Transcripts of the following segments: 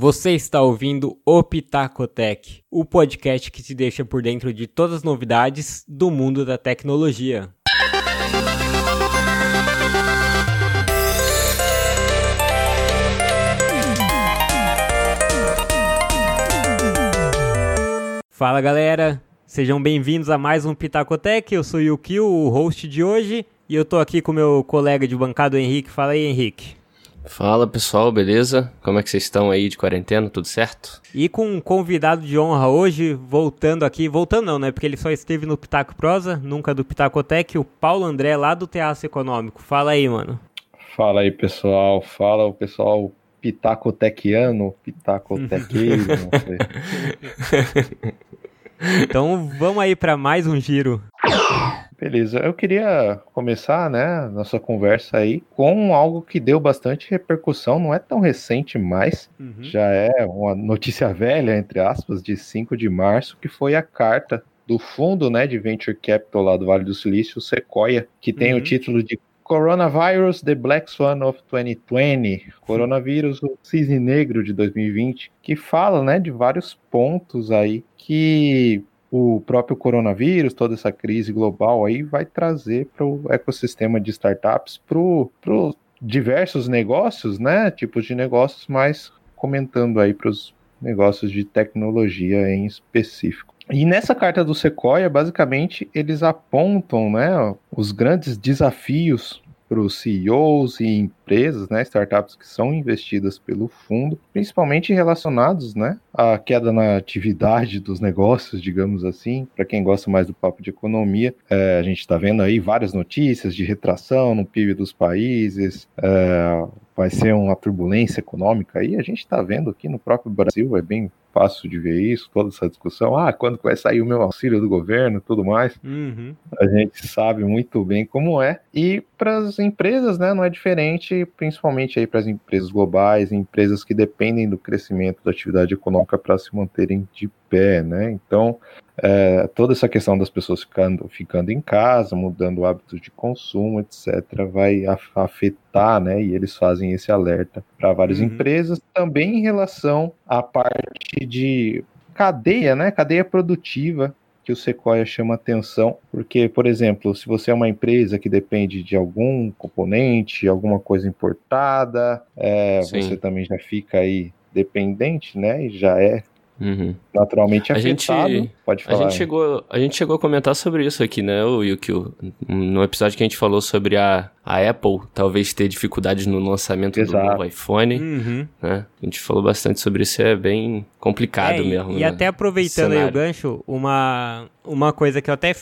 Você está ouvindo o Pitacotec, o podcast que te deixa por dentro de todas as novidades do mundo da tecnologia. Fala galera, sejam bem-vindos a mais um Pitacotec. Eu sou o Yukio, o host de hoje, e eu tô aqui com meu colega de bancada, Henrique. Fala aí, Henrique. Fala pessoal, beleza? Como é que vocês estão aí de quarentena? Tudo certo? E com um convidado de honra hoje, voltando aqui, voltando não, né? Porque ele só esteve no Pitaco Prosa, nunca do Pitacotec, o Paulo André, lá do Teatro Econômico. Fala aí, mano. Fala aí, pessoal. Fala o pessoal pitacotequiano, pitacotequeiro, não sei. então vamos aí para mais um giro. Beleza, eu queria começar, né, nossa conversa aí com algo que deu bastante repercussão, não é tão recente mais, uhum. já é uma notícia velha, entre aspas, de 5 de março, que foi a carta do fundo, né, de Venture Capital lá do Vale do Silício, Sequoia, que tem uhum. o título de Coronavirus, The Black Swan of 2020, Coronavírus, o Cisne Negro de 2020, que fala, né, de vários pontos aí que o próprio coronavírus, toda essa crise global aí vai trazer para o ecossistema de startups, para diversos negócios, né? Tipos de negócios, mas comentando aí para os negócios de tecnologia em específico. E nessa carta do Sequoia, basicamente, eles apontam né, os grandes desafios para os CEOs e empresas, né, startups que são investidas pelo fundo, principalmente relacionados, né, à queda na atividade dos negócios, digamos assim. Para quem gosta mais do papo de economia, é, a gente está vendo aí várias notícias de retração no PIB dos países, é, vai ser uma turbulência econômica aí. A gente está vendo aqui no próprio Brasil, é bem fácil de ver isso, toda essa discussão. Ah, quando vai sair o meu auxílio do governo, tudo mais. Uhum. A gente sabe muito bem como é. E para as empresas, né, não é diferente, principalmente aí para as empresas globais, empresas que dependem do crescimento da atividade econômica para se manterem de pé, né? Então, é, toda essa questão das pessoas ficando, ficando em casa, mudando hábitos de consumo, etc., vai afetar, né? E eles fazem esse alerta para várias uhum. empresas, também em relação à parte de cadeia, né? Cadeia produtiva que o Sequoia chama atenção, porque, por exemplo, se você é uma empresa que depende de algum componente, alguma coisa importada, é, você também já fica aí dependente, né? E já é Uhum. Naturalmente afetado. A gente, Pode falar. A gente, chegou, a gente chegou a comentar sobre isso aqui, né, o Yukio? No episódio que a gente falou sobre a, a Apple talvez ter dificuldades no lançamento Exato. do novo iPhone. Uhum. Né? A gente falou bastante sobre isso, é bem complicado é, mesmo. E, né? até aproveitando aí o gancho, uma, uma coisa que eu até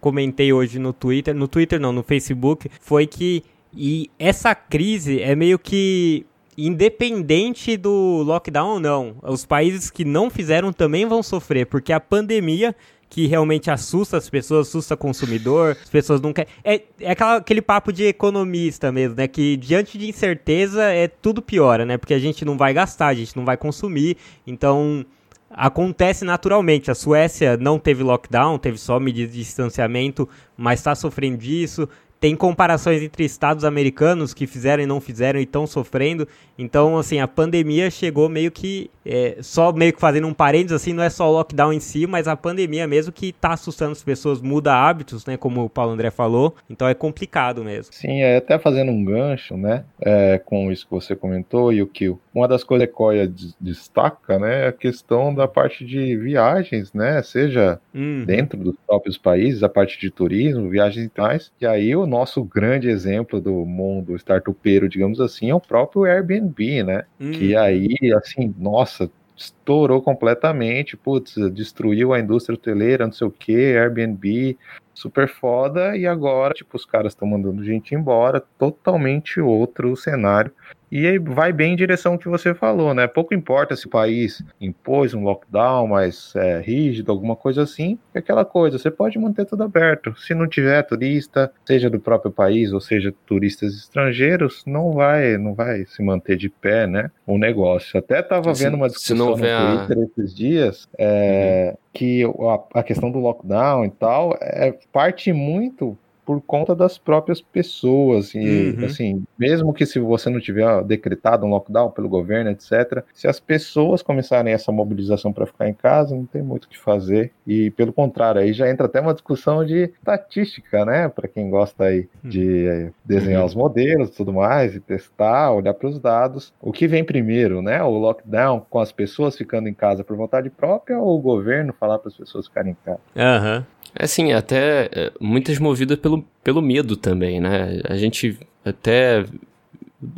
comentei hoje no Twitter, no Twitter não, no Facebook, foi que e essa crise é meio que independente do lockdown ou não, os países que não fizeram também vão sofrer, porque a pandemia que realmente assusta as pessoas, assusta o consumidor, as pessoas não querem. É, é aquela, aquele papo de economista mesmo, né? Que diante de incerteza é tudo piora, né? Porque a gente não vai gastar, a gente não vai consumir, então acontece naturalmente. A Suécia não teve lockdown, teve só medidas de distanciamento, mas está sofrendo disso tem comparações entre estados americanos que fizeram e não fizeram e estão sofrendo. Então, assim, a pandemia chegou meio que é, só meio que fazendo um parênteses, assim, não é só o lockdown em si, mas a pandemia mesmo que está assustando as pessoas, muda hábitos, né, como o Paulo André falou. Então é complicado mesmo. Sim, é até fazendo um gancho, né, é, com isso que você comentou e o que uma das coisas que a Coia destaca, né, é a questão da parte de viagens, né, seja uhum. dentro dos próprios países, a parte de turismo, viagens e tais. E aí o nosso grande exemplo do mundo startupeiro, digamos assim, é o próprio Airbnb, né? Hum. Que aí, assim, nossa, estourou completamente, putz, destruiu a indústria hoteleira, não sei o que, Airbnb, super foda, e agora, tipo, os caras estão mandando gente embora, totalmente outro cenário. E vai bem em direção ao que você falou, né? Pouco importa se o país impôs um lockdown mais é, rígido, alguma coisa assim, é aquela coisa, você pode manter tudo aberto. Se não tiver turista, seja do próprio país ou seja turistas estrangeiros, não vai, não vai se manter de pé, né? O negócio. Até estava vendo uma discussão no Twitter a... esses dias, é, uhum. que a, a questão do lockdown e tal é parte muito por conta das próprias pessoas. E, uhum. assim, mesmo que se você não tiver decretado um lockdown pelo governo, etc., se as pessoas começarem essa mobilização para ficar em casa, não tem muito o que fazer. E, pelo contrário, aí já entra até uma discussão de estatística, né? Para quem gosta aí de uhum. desenhar os modelos e tudo mais, e testar, olhar para os dados. O que vem primeiro, né? O lockdown com as pessoas ficando em casa por vontade própria ou o governo falar para as pessoas ficarem em casa? Aham. Uhum. É assim, até é, muitas movidas pelo, pelo medo também, né? A gente até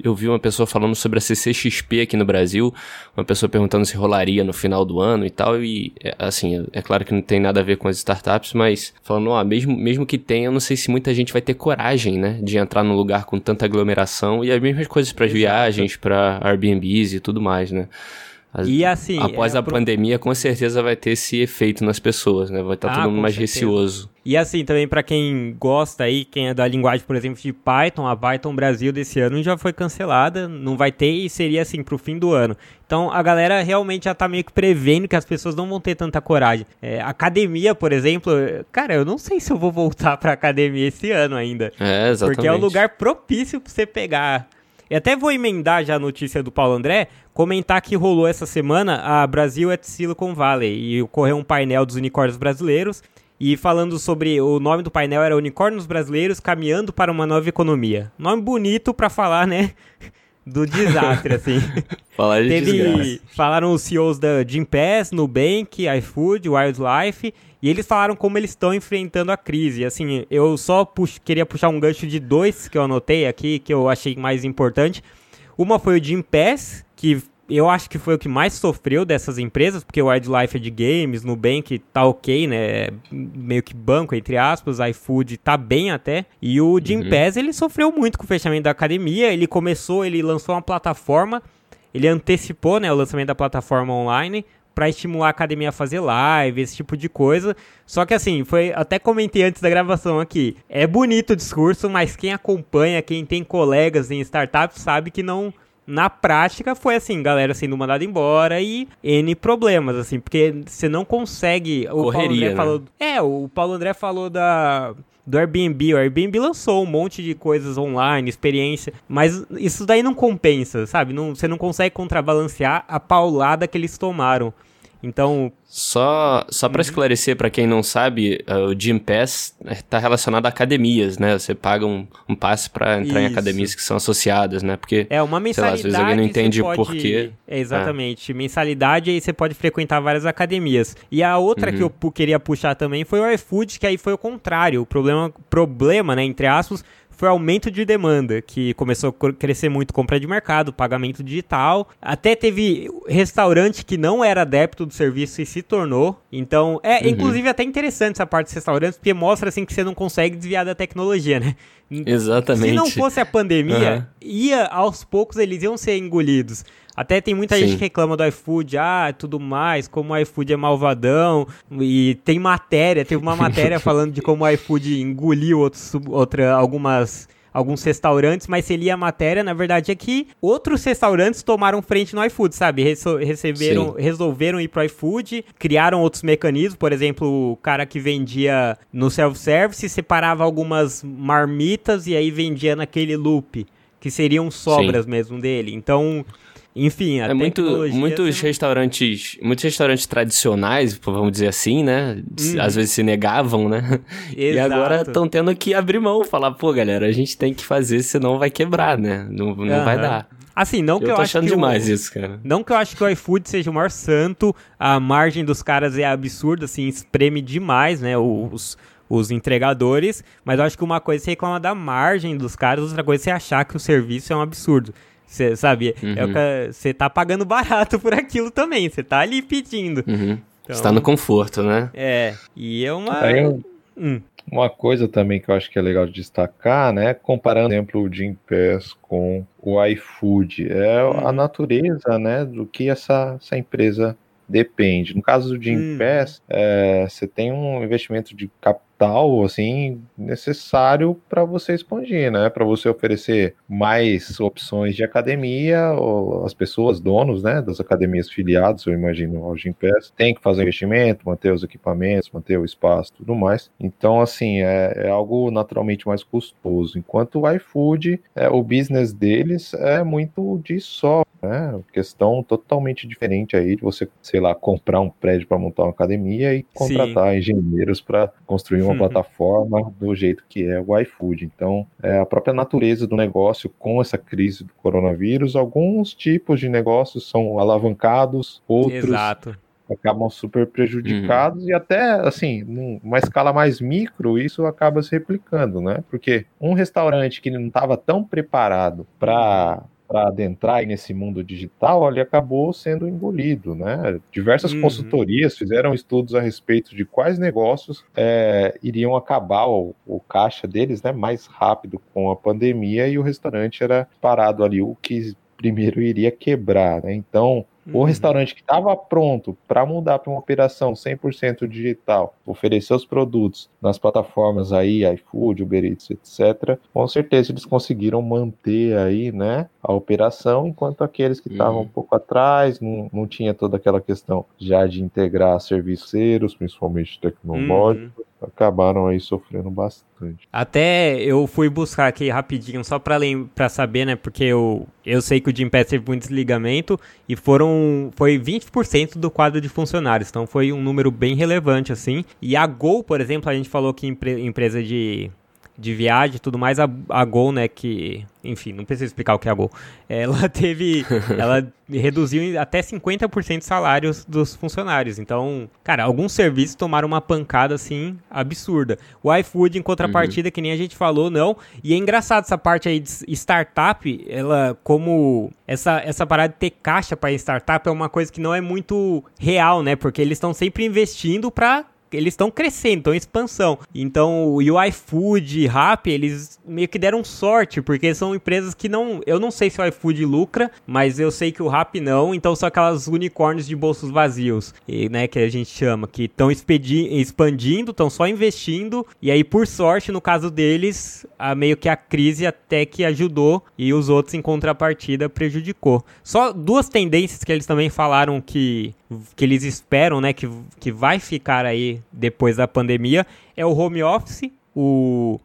eu vi uma pessoa falando sobre a CCXP aqui no Brasil, uma pessoa perguntando se rolaria no final do ano e tal, e é, assim, é claro que não tem nada a ver com as startups, mas falando, ó, mesmo, mesmo que tenha, eu não sei se muita gente vai ter coragem, né, de entrar num lugar com tanta aglomeração, e as mesmas coisas para as viagens, para Airbnbs e tudo mais, né. E assim. Após é, a pro... pandemia, com certeza vai ter esse efeito nas pessoas, né? Vai estar tá ah, todo mundo mais certeza. receoso. E assim, também para quem gosta aí, quem é da linguagem, por exemplo, de Python, a Python Brasil desse ano já foi cancelada, não vai ter e seria assim pro fim do ano. Então a galera realmente já tá meio que prevendo que as pessoas não vão ter tanta coragem. É, academia, por exemplo, cara, eu não sei se eu vou voltar pra academia esse ano ainda. É, exatamente. Porque é o lugar propício pra você pegar e até vou emendar já a notícia do Paulo André, comentar que rolou essa semana a Brasil at Silicon Valley e ocorreu um painel dos unicórnios brasileiros e falando sobre o nome do painel era Unicórnios Brasileiros caminhando para uma nova economia. Nome bonito para falar, né? Do desastre, assim. Falar de Teve, desgraça. Falaram os CEOs da Gympass, Nubank, iFood, Wildlife e eles falaram como eles estão enfrentando a crise. Assim, eu só pux queria puxar um gancho de dois que eu anotei aqui, que eu achei mais importante. Uma foi o Jim Pass, que eu acho que foi o que mais sofreu dessas empresas, porque o Wildlife é de games, Nubank tá ok, né? Meio que banco, entre aspas, iFood tá bem até. E o Jim uhum. Pass, ele sofreu muito com o fechamento da academia. Ele começou, ele lançou uma plataforma, ele antecipou né, o lançamento da plataforma online para estimular a academia a fazer live, esse tipo de coisa. Só que assim, foi até comentei antes da gravação aqui. É bonito o discurso, mas quem acompanha, quem tem colegas em startups sabe que não na prática foi assim, galera sendo mandada embora e N problemas, assim, porque você não consegue. O Correria, Paulo André né? falou. É, o Paulo André falou da do Airbnb. O Airbnb lançou um monte de coisas online, experiência, mas isso daí não compensa, sabe? Não, você não consegue contrabalancear a paulada que eles tomaram. Então. Só, só para uhum. esclarecer para quem não sabe, uh, o Gym Pass está relacionado a academias, né? Você paga um, um passe para entrar Isso. em academias que são associadas, né? Porque. É uma mensalidade. Lá, às vezes alguém não entende o porquê. É, exatamente. É. Mensalidade aí você pode frequentar várias academias. E a outra uhum. que eu queria puxar também foi o iFood, que aí foi o contrário. O problema, problema, né, entre aspas, foi aumento de demanda, que começou a crescer muito compra de mercado, pagamento digital. Até teve restaurante que não era adepto do serviço e se tornou. Então, é uhum. inclusive até interessante essa parte dos restaurantes, porque mostra assim que você não consegue desviar da tecnologia, né? Exatamente. Se não fosse a pandemia, uhum. ia aos poucos eles iam ser engolidos. Até tem muita Sim. gente que reclama do iFood, ah, tudo mais, como o iFood é malvadão. E tem matéria, teve uma matéria falando de como o iFood engoliu outros, outra, algumas alguns restaurantes, mas se lia a matéria, na verdade é que outros restaurantes tomaram frente no iFood, sabe? receberam, Sim. resolveram ir pro iFood, criaram outros mecanismos, por exemplo, o cara que vendia no self-service separava algumas marmitas e aí vendia naquele loop, que seriam sobras Sim. mesmo dele. Então, enfim, a é muito, muitos restaurantes, muitos restaurantes tradicionais, vamos dizer assim, né? Hum. Às vezes se negavam, né? Exato. E agora estão tendo que abrir mão, falar, pô, galera, a gente tem que fazer, senão vai quebrar, né? Não, não uhum. vai dar. Assim, não que eu, eu acho que demais o, isso, cara. Não que eu acho que o iFood seja o maior santo, a margem dos caras é absurda, assim, espreme demais, né? Os, os entregadores, mas eu acho que uma coisa é você reclama da margem dos caras, outra coisa é você achar que o serviço é um absurdo. Você sabe? É uhum. É você tá pagando barato por aquilo também. Você tá ali pedindo. Uhum. Então, tá no conforto, né? É. E é uma. Aí, hum. Uma coisa também que eu acho que é legal de destacar, né? Comparando, por exemplo, o Jim Pass com o iFood, é a uhum. natureza, né? Do que essa, essa empresa depende. No caso do Jim hum. Pass, é, você tem um investimento de capital digital, assim, necessário para você expandir, né? Para você oferecer mais opções de academia, ou as pessoas, donos, né, das academias filiadas, eu imagino ao Gympass, tem que fazer investimento, manter os equipamentos, manter o espaço, tudo mais. Então, assim, é, é algo naturalmente mais custoso. Enquanto o iFood, é, o business deles é muito de software, né? Questão totalmente diferente aí de você, sei lá, comprar um prédio para montar uma academia e contratar Sim. engenheiros para construir uma uhum. plataforma do jeito que é o iFood. Então, é a própria natureza do negócio com essa crise do coronavírus, alguns tipos de negócios são alavancados, outros Exato acabam super prejudicados uhum. e até assim, numa escala mais micro, isso acaba se replicando, né? Porque um restaurante que não estava tão preparado para para adentrar nesse mundo digital, ele acabou sendo engolido, né? Diversas uhum. consultorias fizeram estudos a respeito de quais negócios é, iriam acabar o, o, caixa deles, né, mais rápido com a pandemia e o restaurante era parado ali o que primeiro iria quebrar, né? Então o uhum. restaurante que estava pronto para mudar para uma operação 100% digital, oferecer os produtos nas plataformas aí, iFood, Uber Eats, etc., com certeza eles conseguiram manter aí, né, a operação, enquanto aqueles que estavam uhum. um pouco atrás, não, não tinha toda aquela questão já de integrar serviços, principalmente tecnológicos, uhum acabaram aí sofrendo bastante. Até eu fui buscar aqui rapidinho, só para para saber, né, porque eu, eu sei que o Jim Pass teve muito desligamento e foram foi 20% do quadro de funcionários, então foi um número bem relevante assim. E a Gol, por exemplo, a gente falou que empre, empresa de de viagem e tudo mais, a, a Gol, né, que, enfim, não preciso explicar o que é a Gol, ela teve, ela reduziu até 50% de salários dos funcionários, então, cara, alguns serviços tomaram uma pancada, assim, absurda. O iFood, em contrapartida, uhum. que nem a gente falou, não, e é engraçado essa parte aí de startup, ela, como, essa, essa parada de ter caixa para startup é uma coisa que não é muito real, né, porque eles estão sempre investindo para eles estão crescendo, estão em expansão. Então, o iFood, Rappi, eles meio que deram sorte, porque são empresas que não, eu não sei se o iFood lucra, mas eu sei que o Rappi não, então são aquelas unicórnios de bolsos vazios, e, né, que a gente chama, que estão expandindo, estão só investindo, e aí por sorte, no caso deles, a, meio que a crise até que ajudou e os outros em contrapartida prejudicou. Só duas tendências que eles também falaram que que eles esperam, né, que, que vai ficar aí depois da pandemia, é o home office. O,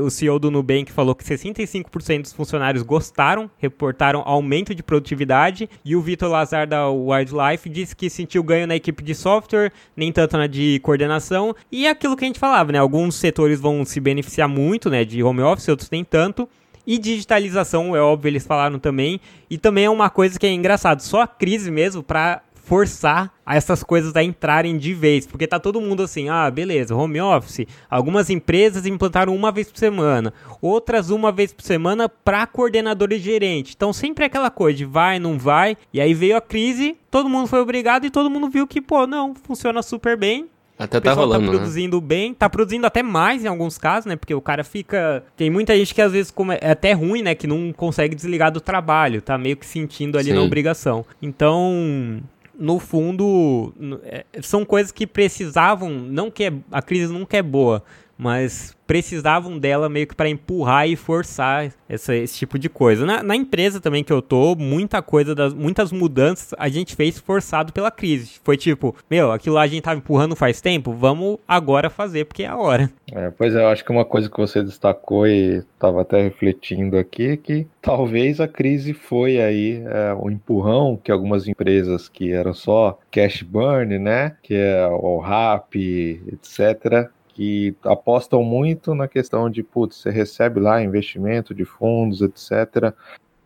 o CEO do Nubank falou que 65% dos funcionários gostaram, reportaram aumento de produtividade, e o Vitor Lazar da Wildlife disse que sentiu ganho na equipe de software, nem tanto na de coordenação, e é aquilo que a gente falava, né, alguns setores vão se beneficiar muito, né, de home office, outros nem tanto, e digitalização, é óbvio, eles falaram também. E também é uma coisa que é engraçado, só a crise mesmo para forçar essas coisas a entrarem de vez, porque tá todo mundo assim, ah, beleza, home office. Algumas empresas implantaram uma vez por semana, outras uma vez por semana para coordenador e gerente. Então sempre é aquela coisa de vai, não vai. E aí veio a crise, todo mundo foi obrigado e todo mundo viu que, pô, não, funciona super bem. Até tá, tá rolando, tá produzindo né? bem, tá produzindo até mais em alguns casos, né? Porque o cara fica. Tem muita gente que às vezes é até ruim, né? Que não consegue desligar do trabalho, tá meio que sentindo ali Sim. na obrigação. Então, no fundo, é, são coisas que precisavam, não que é, a crise nunca é boa, mas precisavam dela meio que para empurrar e forçar essa, esse tipo de coisa. Na, na, empresa também que eu tô, muita coisa, das, muitas mudanças a gente fez forçado pela crise. Foi tipo, meu, aquilo lá a gente tava empurrando faz tempo, vamos agora fazer porque é a hora. É, pois é, eu acho que uma coisa que você destacou e tava até refletindo aqui é que talvez a crise foi aí é, o empurrão que algumas empresas que eram só cash burn, né, que é o RAP, etc., que apostam muito na questão de, putz, você recebe lá investimento de fundos, etc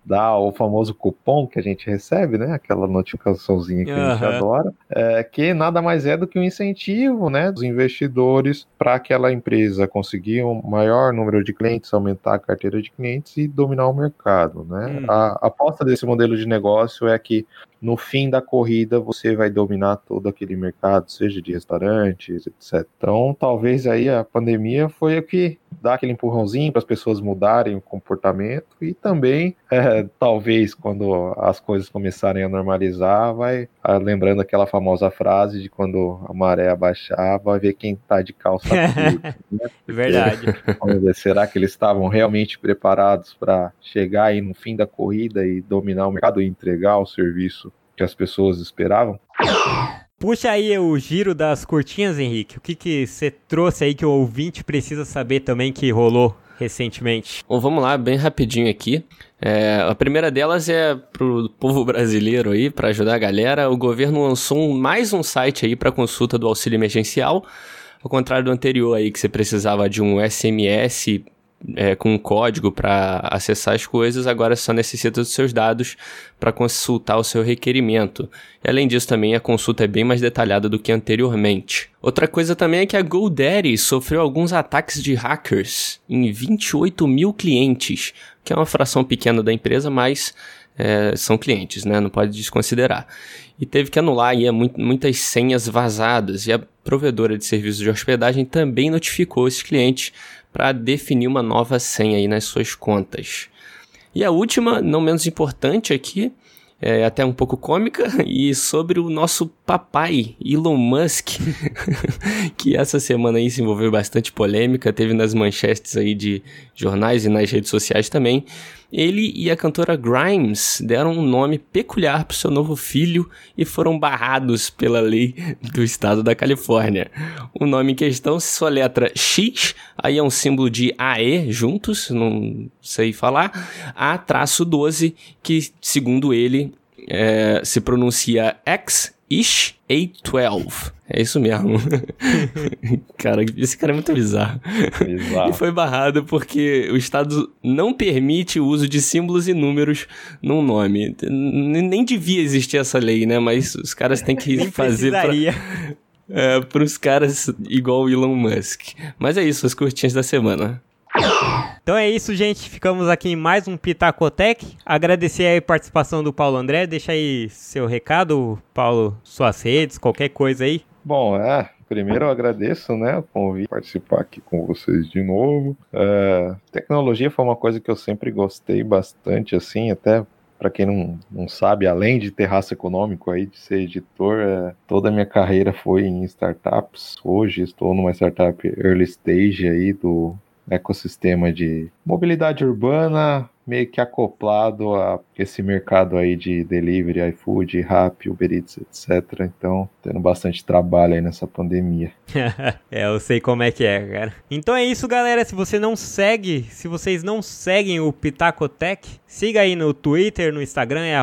dá o famoso cupom que a gente recebe, né? Aquela notificaçãozinha que uhum. a gente adora, é, que nada mais é do que um incentivo, né, dos investidores para aquela empresa conseguir um maior número de clientes, aumentar a carteira de clientes e dominar o mercado, né? Hum. A, a aposta desse modelo de negócio é que no fim da corrida você vai dominar todo aquele mercado, seja de restaurantes, etc. Então, talvez aí a pandemia foi o que dá aquele empurrãozinho para as pessoas mudarem o comportamento e também, é, talvez, quando as coisas começarem a normalizar, vai lembrando aquela famosa frase de quando a maré abaixar, vai ver quem tá de calça curta. Né? Verdade. Será que eles estavam realmente preparados para chegar aí no fim da corrida e dominar o mercado e entregar o serviço que as pessoas esperavam? Puxa aí o giro das curtinhas, Henrique. O que que você trouxe aí que o ouvinte precisa saber também que rolou recentemente? Bom, vamos lá, bem rapidinho aqui. É, a primeira delas é pro povo brasileiro aí, para ajudar a galera. O governo lançou um, mais um site aí para consulta do auxílio emergencial. Ao contrário do anterior aí, que você precisava de um SMS é, com um código para acessar as coisas, agora só necessita dos seus dados para consultar o seu requerimento. E além disso, também a consulta é bem mais detalhada do que anteriormente. Outra coisa também é que a GoDaddy sofreu alguns ataques de hackers em 28 mil clientes, que é uma fração pequena da empresa, mas é, são clientes, né? Não pode desconsiderar. E teve que anular aí muitas senhas vazadas, e a provedora de serviços de hospedagem também notificou esses clientes para definir uma nova senha aí nas suas contas. E a última, não menos importante aqui, é até um pouco cômica, e sobre o nosso papai, Elon Musk, que essa semana aí se envolveu bastante polêmica, teve nas manchetes aí de jornais e nas redes sociais também, ele e a cantora Grimes deram um nome peculiar para seu novo filho e foram barrados pela lei do estado da Califórnia. O nome em questão se letra X, aí é um símbolo de AE juntos, não sei falar, A-12, que segundo ele é, se pronuncia X Ish A12. É isso mesmo. cara, esse cara é muito bizarro. bizarro. E foi barrado porque o Estado não permite o uso de símbolos e números num nome. Nem devia existir essa lei, né? Mas os caras têm que fazer pra, é, pros caras igual o Elon Musk. Mas é isso, as curtinhas da semana. Então é isso, gente. Ficamos aqui em mais um Pitacotec. Agradecer a participação do Paulo André. Deixa aí seu recado, Paulo, suas redes, qualquer coisa aí. Bom, é, primeiro eu agradeço, né, o convite participar aqui com vocês de novo. É, tecnologia foi uma coisa que eu sempre gostei bastante, assim, até para quem não, não sabe, além de ter raça econômico aí, de ser editor, é, toda a minha carreira foi em startups. Hoje estou numa startup early stage aí do ecossistema de mobilidade urbana, meio que acoplado a esse mercado aí de delivery, iFood, Rappi, Uber Eats, etc. Então, tendo bastante trabalho aí nessa pandemia. é, eu sei como é que é, cara. Então é isso, galera. Se você não segue, se vocês não seguem o Pitacotec, siga aí no Twitter, no Instagram, é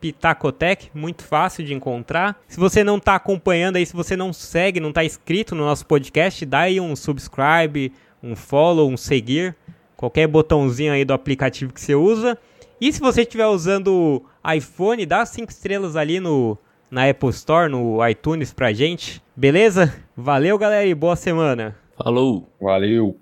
Pitacotec, muito fácil de encontrar. Se você não tá acompanhando aí, se você não segue, não tá inscrito no nosso podcast, dá aí um subscribe, um follow, um seguir, qualquer botãozinho aí do aplicativo que você usa. E se você estiver usando iPhone, dá 5 estrelas ali no na Apple Store, no iTunes pra gente. Beleza? Valeu, galera, e boa semana. Falou. Valeu.